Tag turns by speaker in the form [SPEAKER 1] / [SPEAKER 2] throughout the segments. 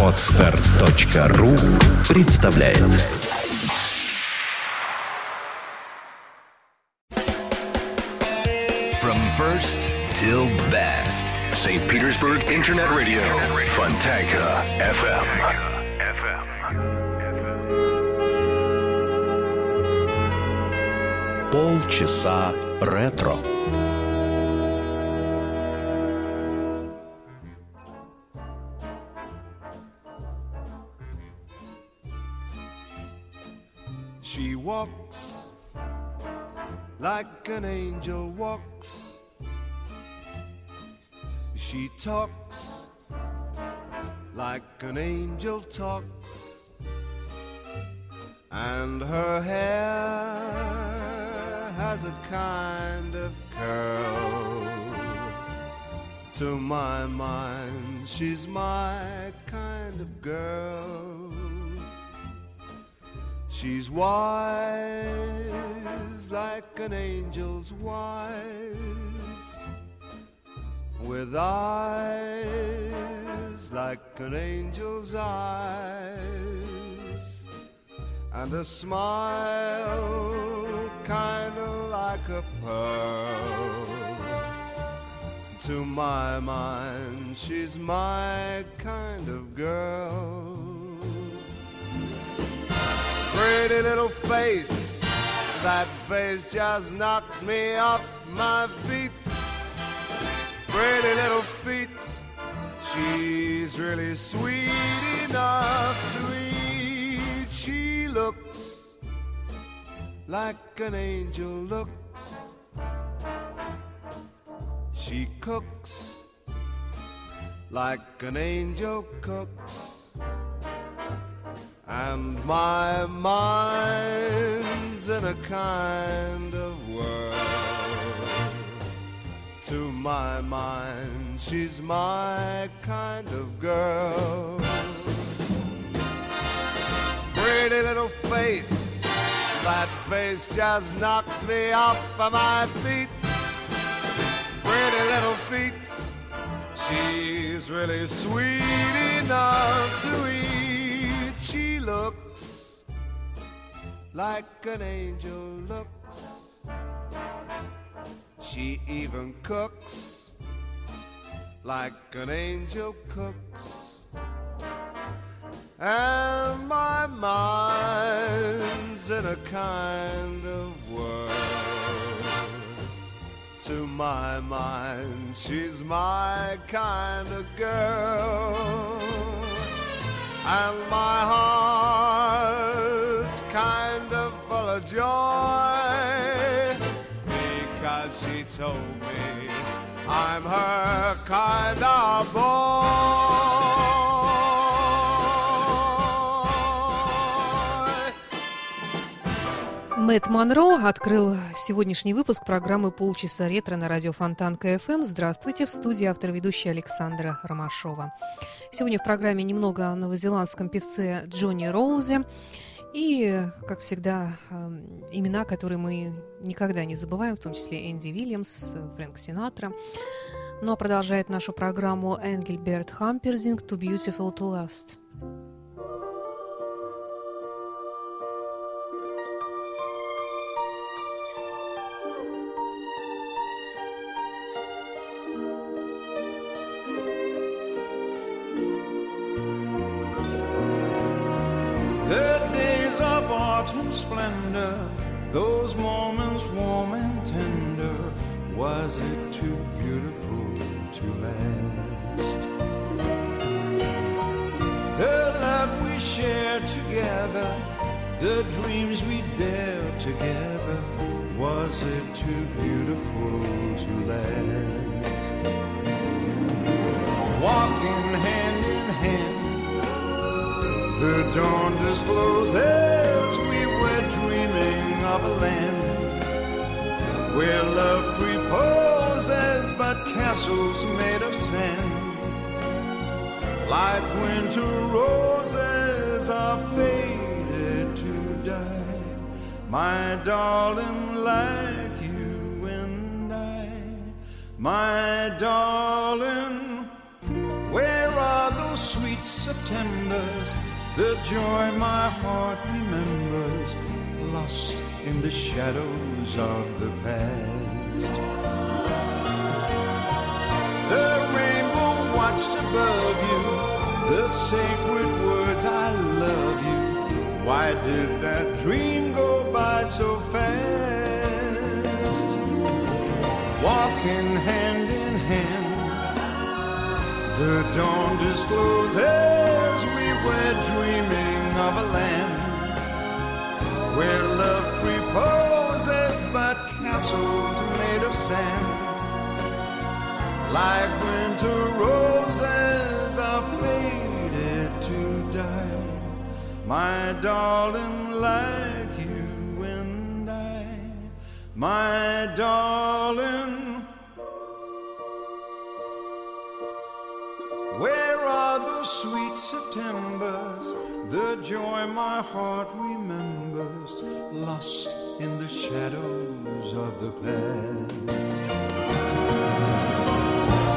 [SPEAKER 1] Отстар.ру представляет From first till best St. Petersburg Internet Radio Fontanka FM Полчаса ретро
[SPEAKER 2] like an angel walks. She talks like an angel talks. And her hair has a kind of curl. To my mind, she's my kind of girl. She's wise like an angel's wise, with eyes like an angel's eyes, and a smile kind of like a pearl. To my mind, she's my kind of girl pretty little face. That face just knocks me off my feet. Pretty little feet. She's really sweet enough to eat. She looks like an angel looks. She cooks like an angel cooks. And my mind's in a kind of world. To my mind, she's my kind of girl. Pretty little face, that face just knocks me off of my feet. Pretty little feet, she's really sweet enough to eat looks like an angel looks. She even cooks like an angel cooks. And my mind's in a kind of world. To my mind, she's my kind of girl and my heart's kind of full of joy because she told me I'm her kind of boy.
[SPEAKER 3] Мэтт Монро открыл сегодняшний выпуск программы «Полчаса ретро» на радио Фонтан КФМ. Здравствуйте, в студии автор ведущая Александра Ромашова. Сегодня в программе немного о новозеландском певце Джонни Роузе. И, как всегда, эм, имена, которые мы никогда не забываем, в том числе Энди Вильямс, Фрэнк Синатра. Ну а продолжает нашу программу Энгельберт Хамперзинг «Too Beautiful to Last».
[SPEAKER 4] The dawn discloses we were dreaming of a land where love preposes but castles made of sand. Like winter roses are faded to die, my darling, like you and I, my darling.
[SPEAKER 5] Where are those sweet Septembers, the joy my heart remembers, lost in the shadows of the past. The rainbow watched above you, the sacred words I love you. Why did that dream go by so fast? Walking hand in hand, the dawn discloses were dreaming of a land where love reposes but castles made of sand. Like winter roses are faded to die, my darling, like you and I, my darling. Septembers? The joy my heart remembers, lost in the shadows of the past.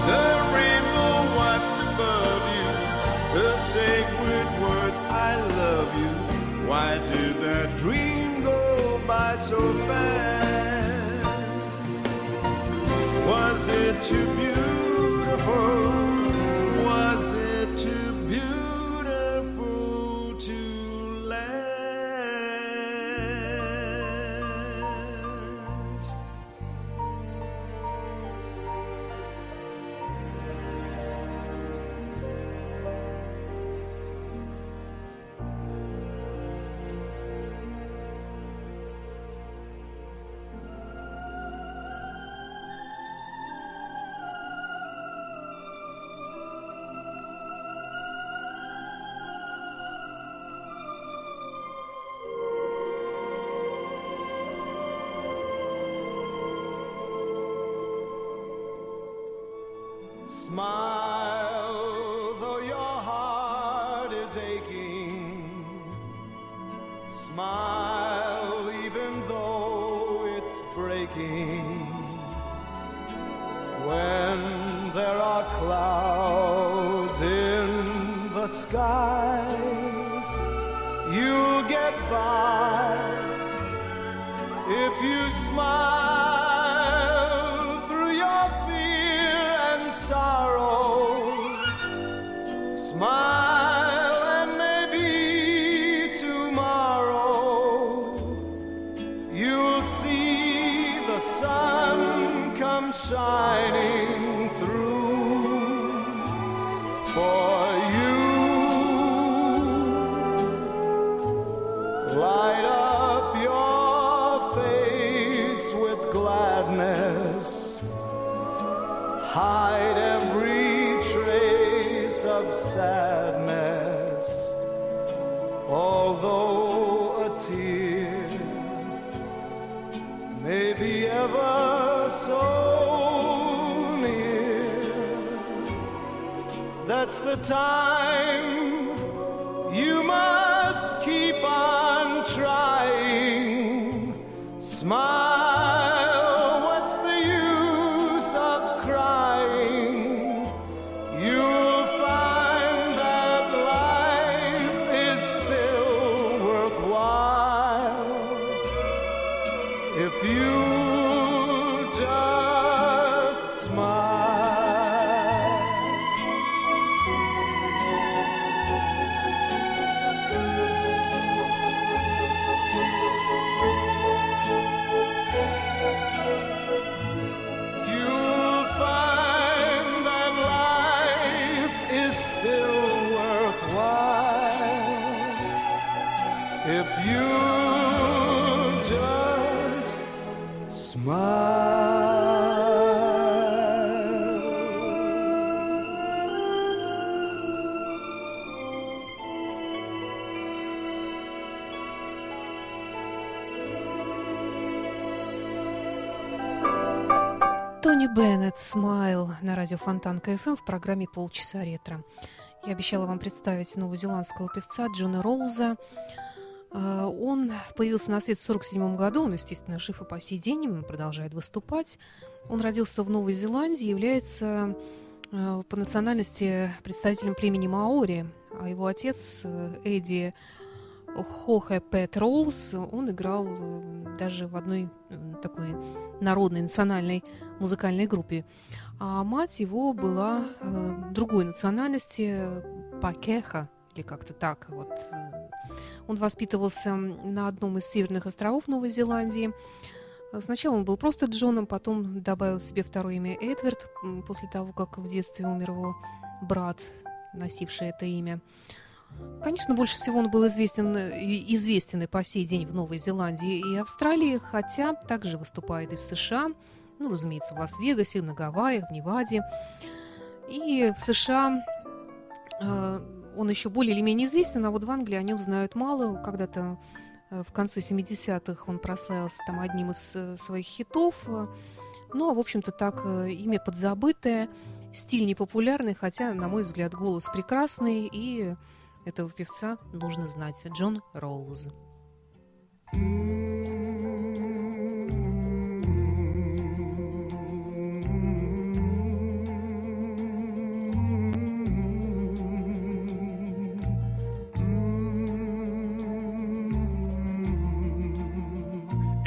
[SPEAKER 5] The rainbow watched above you, the sacred words, I love you. Why did that dream go by so fast? Was it too beautiful? Sky, you'll get by if you smile that's the time. You must keep on
[SPEAKER 3] Тони Беннет «Смайл» на радио Фонтан КФМ в программе «Полчаса ретро». Я обещала вам представить новозеландского певца Джона Роуза. А, Он появился на свет в 1947 году, он, естественно, жив и по сей день, продолжает выступать. Он родился в Новой Зеландии, является э, по национальности представителем племени Маори, а его отец Эдди Хохе Пэт Роллс, он играл даже в одной такой народной национальной музыкальной группе. А мать его была другой национальности, Пакеха, или как-то так. Вот. Он воспитывался на одном из северных островов Новой Зеландии. Сначала он был просто Джоном, потом добавил себе второе имя Эдвард, после того, как в детстве умер его брат, носивший это имя. Конечно, больше всего он был известен, известен и по сей день в Новой Зеландии и Австралии, хотя также выступает и в США, ну, разумеется, в Лас-Вегасе, на Гавайях, в Неваде. И в США э, он еще более или менее известен, а вот в Англии о нем знают мало. Когда-то э, в конце 70-х он прославился там одним из э, своих хитов. Ну, а, в общем-то, так, э, имя подзабытое, стиль непопулярный, хотя, на мой взгляд, голос прекрасный, и этого певца нужно знать. Джон Роуз.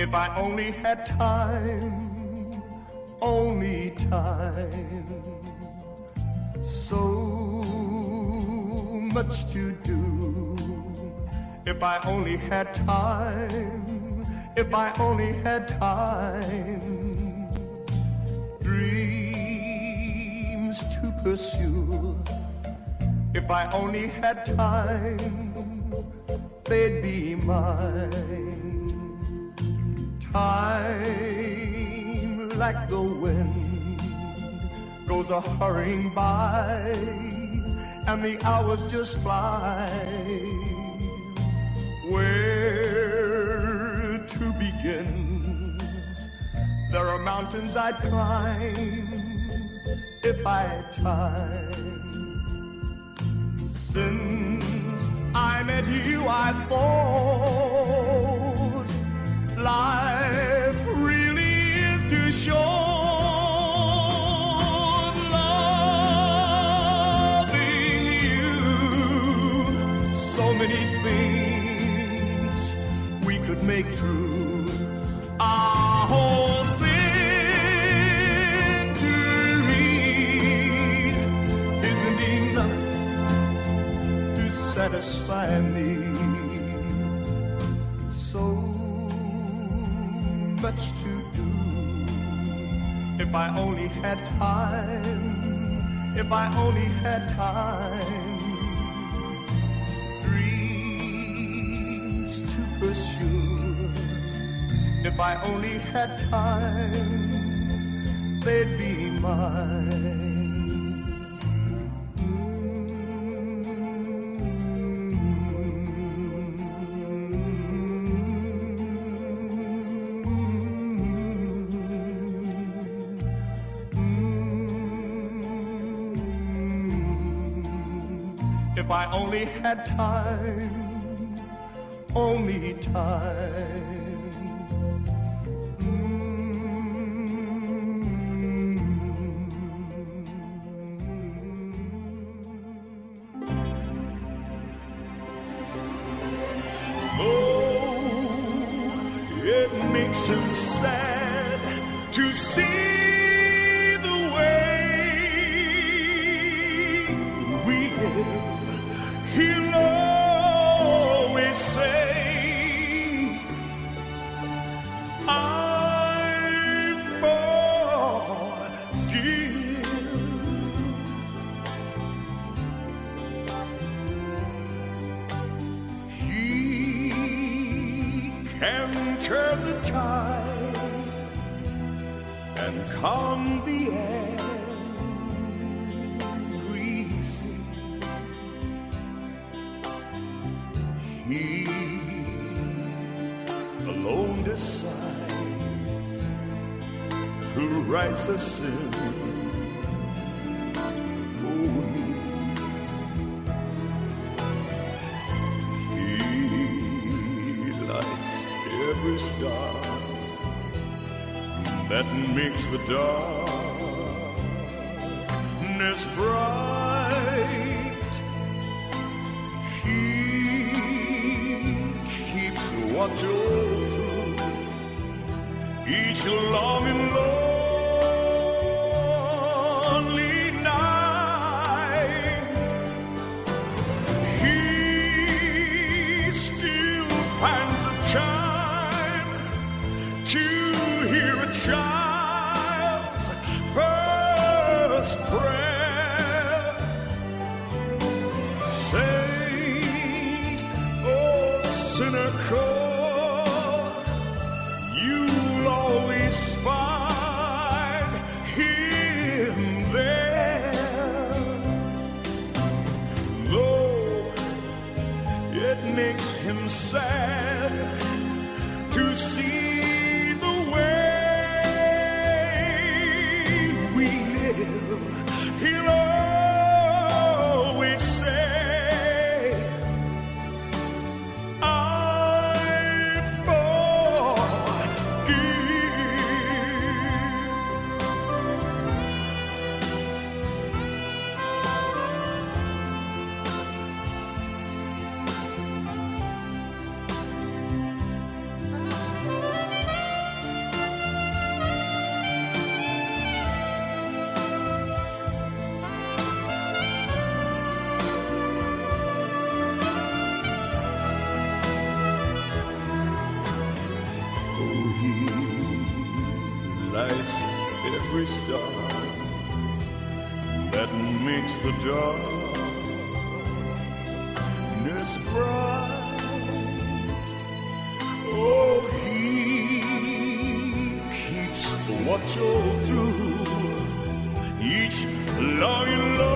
[SPEAKER 6] If I only had time, only time, so much to do. If I only had time, if I only had time, dreams to pursue. If I only had time, they'd be mine Time, like the wind, goes a hurrying by, and the hours just fly. Where to begin? There are mountains I'd climb if I had time. Since I met you, I've thought life really is too short. Loving you, so many things we could make true. Our whole century isn't enough to satisfy me. If I only had time, if I only had time, dreams to pursue. If I only had time, they'd be mine. Only had time, only time. the darkness
[SPEAKER 4] bright. He keeps watch over through each longing. Long every star that makes the darkness bright. Oh, he keeps watch all through each lying.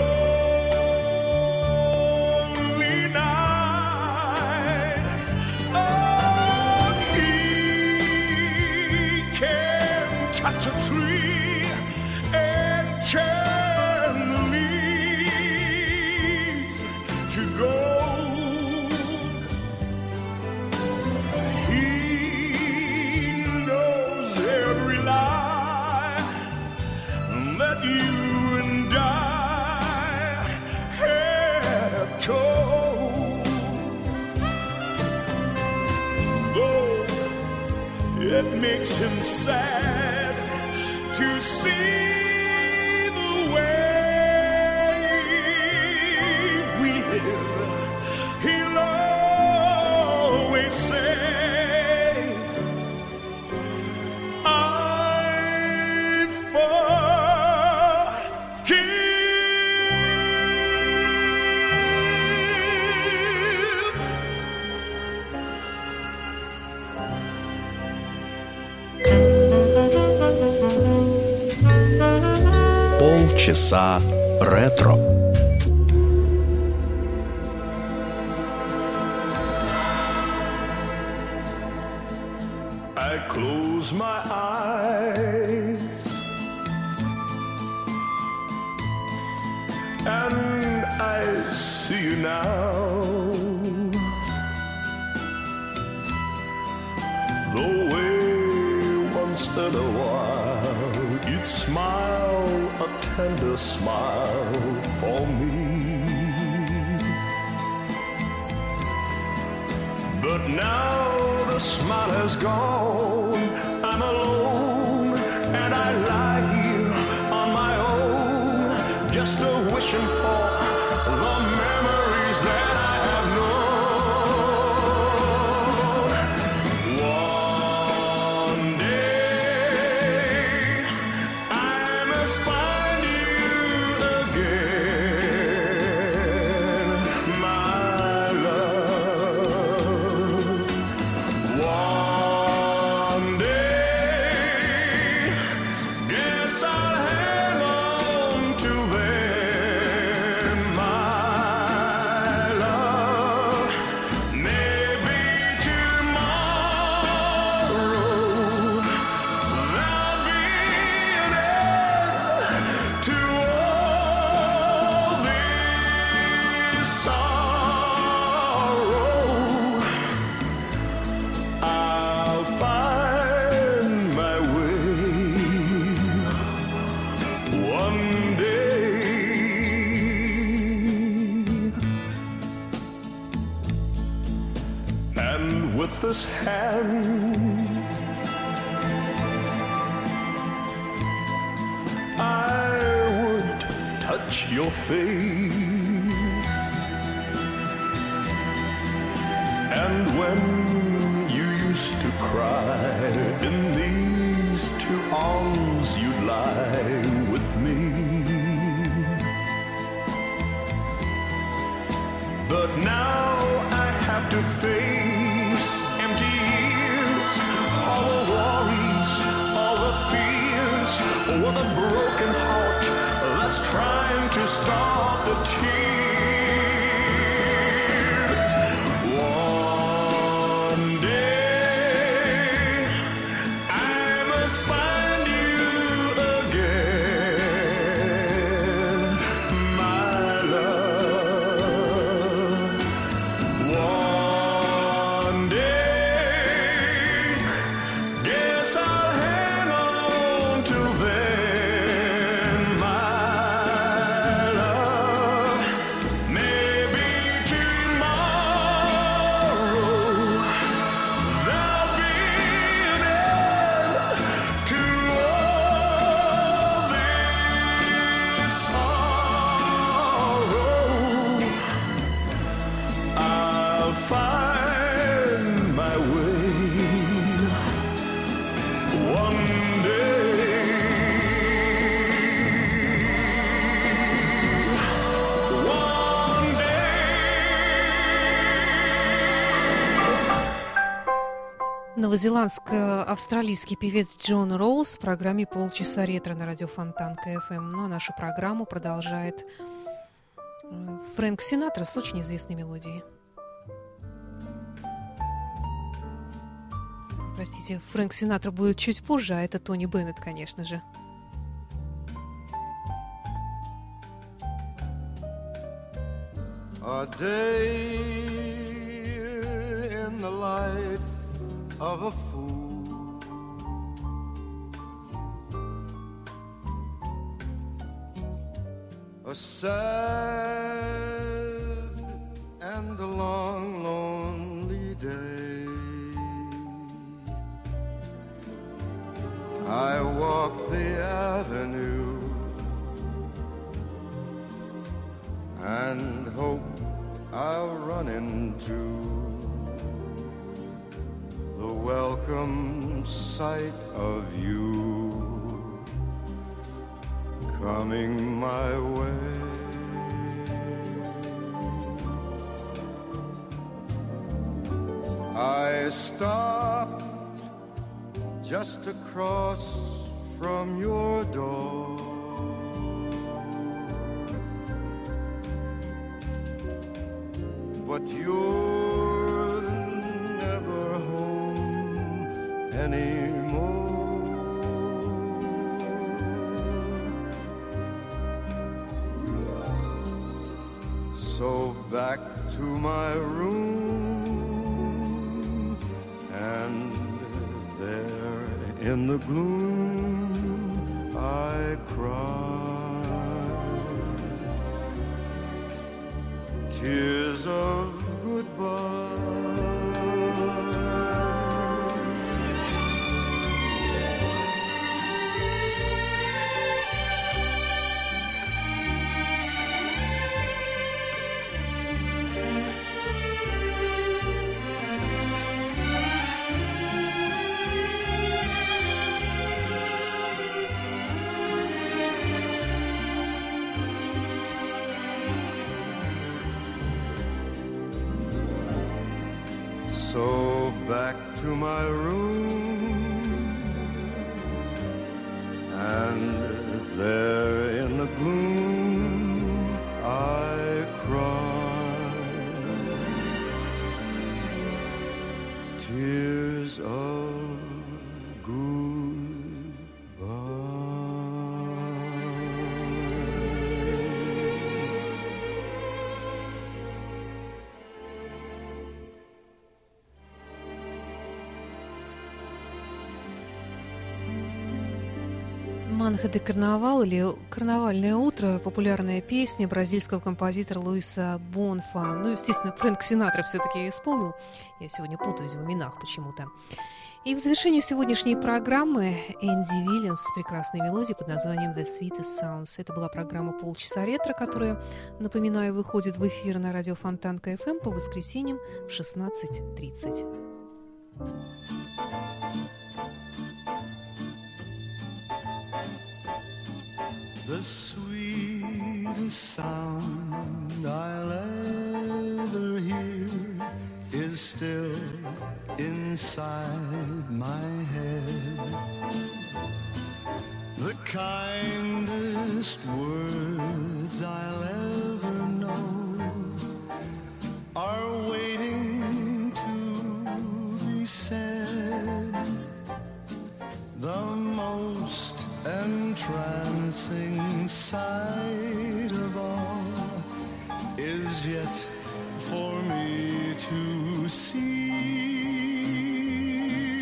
[SPEAKER 7] часа ретро.
[SPEAKER 4] Now the smile has gone. I'm alone and I lie here on my own, just a wishing for. Cry,
[SPEAKER 3] Новозеландско-австралийский певец Джон Роуз в программе «Полчаса ретро» на радио Фонтан КФМ. Ну а нашу программу продолжает э, Фрэнк Синатра с очень известной мелодией. Простите, Фрэнк Синатра будет чуть позже, а это Тони Беннет, конечно же.
[SPEAKER 8] A day in the life of a fool. A sad and a long, lonely day. I walk the avenue and hope I'll run into welcome sight of you coming my way. I stopped just across from your door. So back to my room, and there in the gloom I cried tears of goodbye. Room, and there
[SPEAKER 3] Де Карнавал или Карнавальное утро, популярная песня бразильского композитора Луиса Бонфа. Ну, естественно, Фрэнк Синатра все-таки ее исполнил. Я сегодня путаюсь в именах почему-то. И в завершении сегодняшней программы Энди Вильямс с прекрасной мелодией под названием The Sweetest Sounds. Это была программа «Полчаса ретро», которая, напоминаю, выходит в эфир на радио Фонтан КФМ по воскресеньям в 16.30.
[SPEAKER 2] The sweetest sound I'll ever hear is still inside my head. The kindest words I'll ever entrancing sight of all is yet for me to see.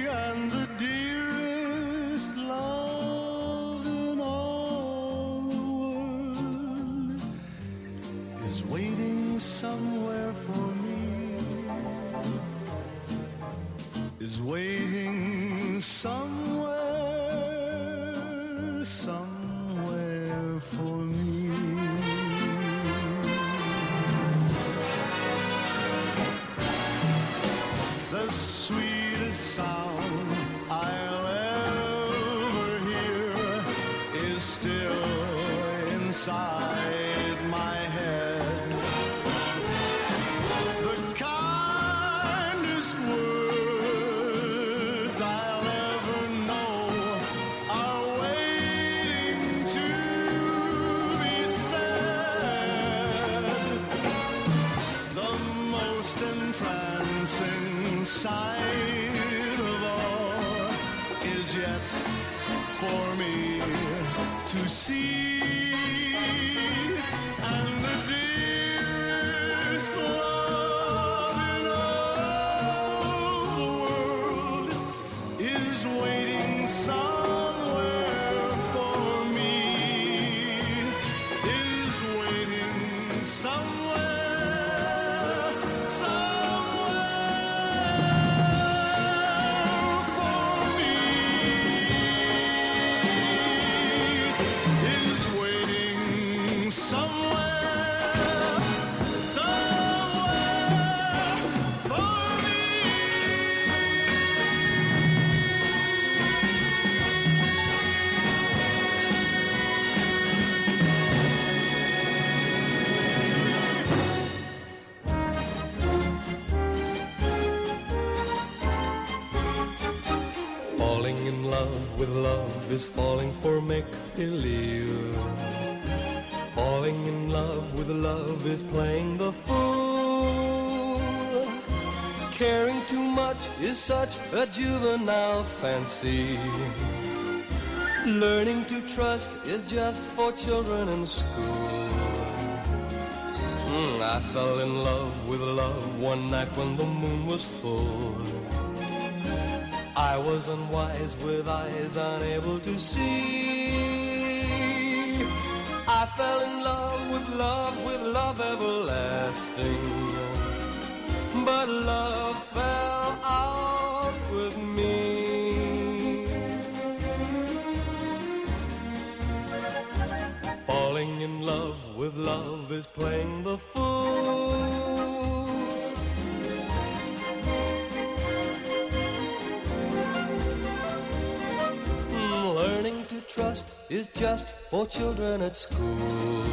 [SPEAKER 2] And the dearest love in all the world is waiting somewhere for me. Is waiting somewhere, to see.
[SPEAKER 5] Falling in love with love is falling for make believe. Falling in love with love is playing the fool. Caring too much is such a juvenile fancy. Learning to trust is just for children in school. Mm, I fell in love with love one night when the moon was full. I was unwise with eyes unable to see. I fell in love with love, with love everlasting. But love fell out with me. Falling in love with love is playing the fool. Is just for children at school.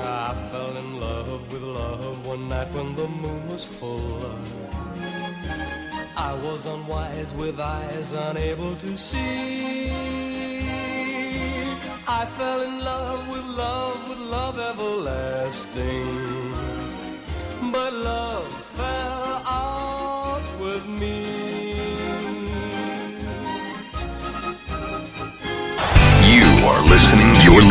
[SPEAKER 5] I fell in love with love one night when the moon was full. I was unwise with eyes unable to see. I fell in love with love, with love everlasting. But love